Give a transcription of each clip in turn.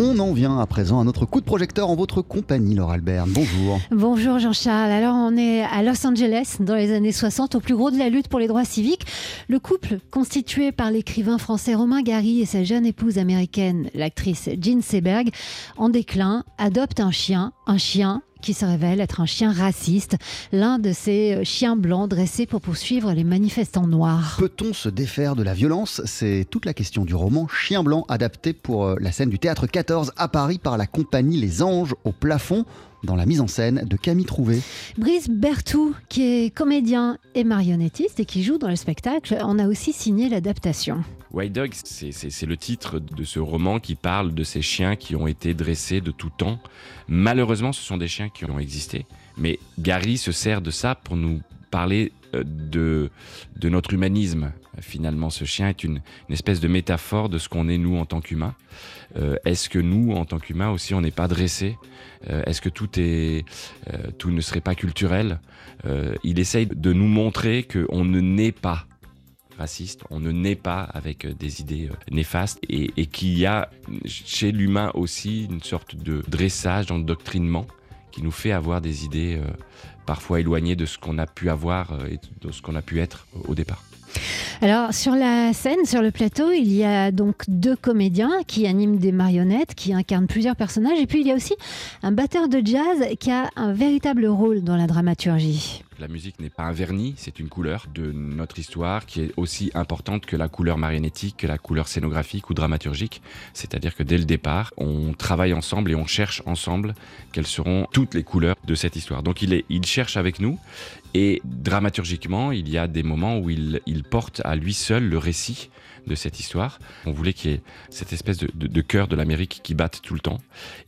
On en vient à présent à notre coup de projecteur en votre compagnie, Laure Albert. Bonjour. Bonjour Jean-Charles. Alors on est à Los Angeles dans les années 60, au plus gros de la lutte pour les droits civiques. Le couple, constitué par l'écrivain français Romain Gary et sa jeune épouse américaine, l'actrice Jean Seberg, en déclin, adopte un chien, un chien qui se révèle être un chien raciste, l'un de ces euh, chiens blancs dressés pour poursuivre les manifestants noirs. Peut-on se défaire de la violence? C'est toute la question du roman Chien blanc adapté pour euh, la scène du théâtre 14 à Paris par la compagnie Les Anges au plafond dans la mise en scène de Camille Trouvé. Brice Bertou, qui est comédien et marionnettiste et qui joue dans le spectacle, en a aussi signé l'adaptation. White Dog, c'est le titre de ce roman qui parle de ces chiens qui ont été dressés de tout temps. Malheureusement, ce sont des chiens qui ont existé. Mais Gary se sert de ça pour nous parler euh, de, de notre humanisme. Finalement, ce chien est une, espèce de métaphore de ce qu'on est nous en tant qu'humains. Euh, est-ce que nous, en tant qu'humains aussi, on n'est pas dressés? Euh, Est-ce que tout, est, tout ne serait pas culturel? Il essaye de nous montrer qu'on ne naît pas raciste, on ne naît pas avec des idées néfastes et, qu'il y a chez l'humain aussi une sorte de dressage, d'endoctrinement qui nous fait avoir des idées euh, parfois éloignées de ce qu'on a pu avoir et de ce qu'on a pu être au départ. Alors sur la scène, sur le plateau, il y a donc deux comédiens qui animent des marionnettes, qui incarnent plusieurs personnages, et puis il y a aussi un batteur de jazz qui a un véritable rôle dans la dramaturgie. La musique n'est pas un vernis, c'est une couleur de notre histoire qui est aussi importante que la couleur marionnettique, que la couleur scénographique ou dramaturgique. C'est-à-dire que dès le départ, on travaille ensemble et on cherche ensemble quelles seront toutes les couleurs de cette histoire. Donc il, cherche avec nous et dramaturgiquement, il y a des moments où il, porte à lui seul le récit de cette histoire. On voulait qu'il y ait cette espèce de, de, de cœur de l'Amérique qui batte tout le temps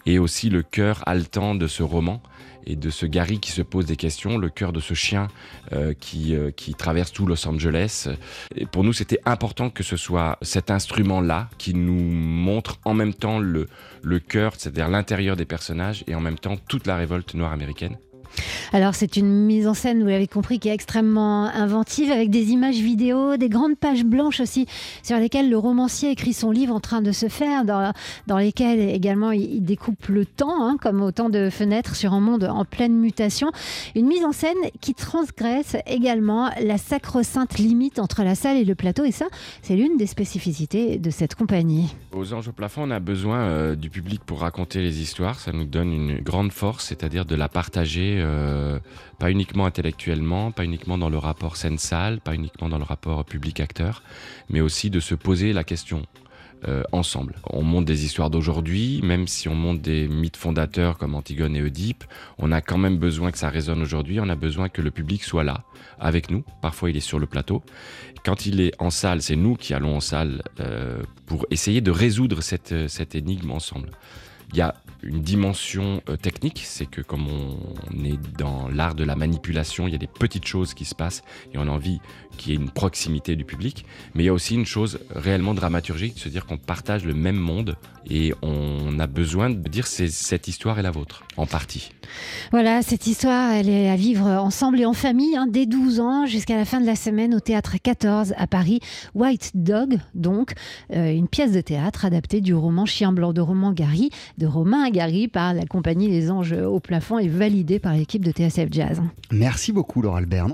et aussi le cœur haletant de ce roman et de ce Gary qui se pose des questions, le cœur de ce chien euh, qui, euh, qui traverse tout Los Angeles. Et pour nous, c'était important que ce soit cet instrument-là qui nous montre en même temps le, le cœur, c'est-à-dire l'intérieur des personnages, et en même temps toute la révolte noire américaine. Alors c'est une mise en scène, vous l'avez compris, qui est extrêmement inventive, avec des images vidéo, des grandes pages blanches aussi, sur lesquelles le romancier écrit son livre en train de se faire, dans, dans lesquelles également il, découpe le temps, hein, comme autant de fenêtres sur un monde en pleine mutation. Une mise en scène qui transgresse également la sacro-sainte limite entre la salle et le plateau, et ça, c'est l'une des spécificités de cette compagnie. Aux Anges au plafond, on a besoin euh, du public pour raconter les histoires, ça nous donne une grande force, c'est-à-dire de la partager euh, pas uniquement intellectuellement, pas uniquement dans le rapport scène-salle, pas uniquement dans le rapport public-acteur, mais aussi de se poser la question euh, ensemble. On monte des histoires d'aujourd'hui, même si on monte des mythes fondateurs comme Antigone et Oedipe, on a quand même besoin que ça résonne aujourd'hui, on a besoin que le public soit là, avec nous. Parfois il est sur le plateau. Quand il est en salle, c'est nous qui allons en salle euh, pour essayer de résoudre cette énigme ensemble. Il y a une dimension euh, technique, c'est que comme on est dans l'art de la manipulation, il y a des petites choses qui se passent et on a envie qu'il y ait une proximité du public. Mais il y a aussi une chose réellement dramaturgique, de se dire qu'on partage le même monde et on a besoin de dire c'est cette histoire est la vôtre, en partie. Voilà, cette histoire, elle est à vivre ensemble et en famille, hein, dès 12 ans jusqu'à la fin de la semaine au théâtre 14 à Paris. White Dog, donc, euh, une pièce de théâtre adaptée du roman Chien blanc de Roman Gary, de Romain Gary par la compagnie Les Anges au plafond et validée par l'équipe de TSF Jazz. Merci beaucoup, Laure Albert.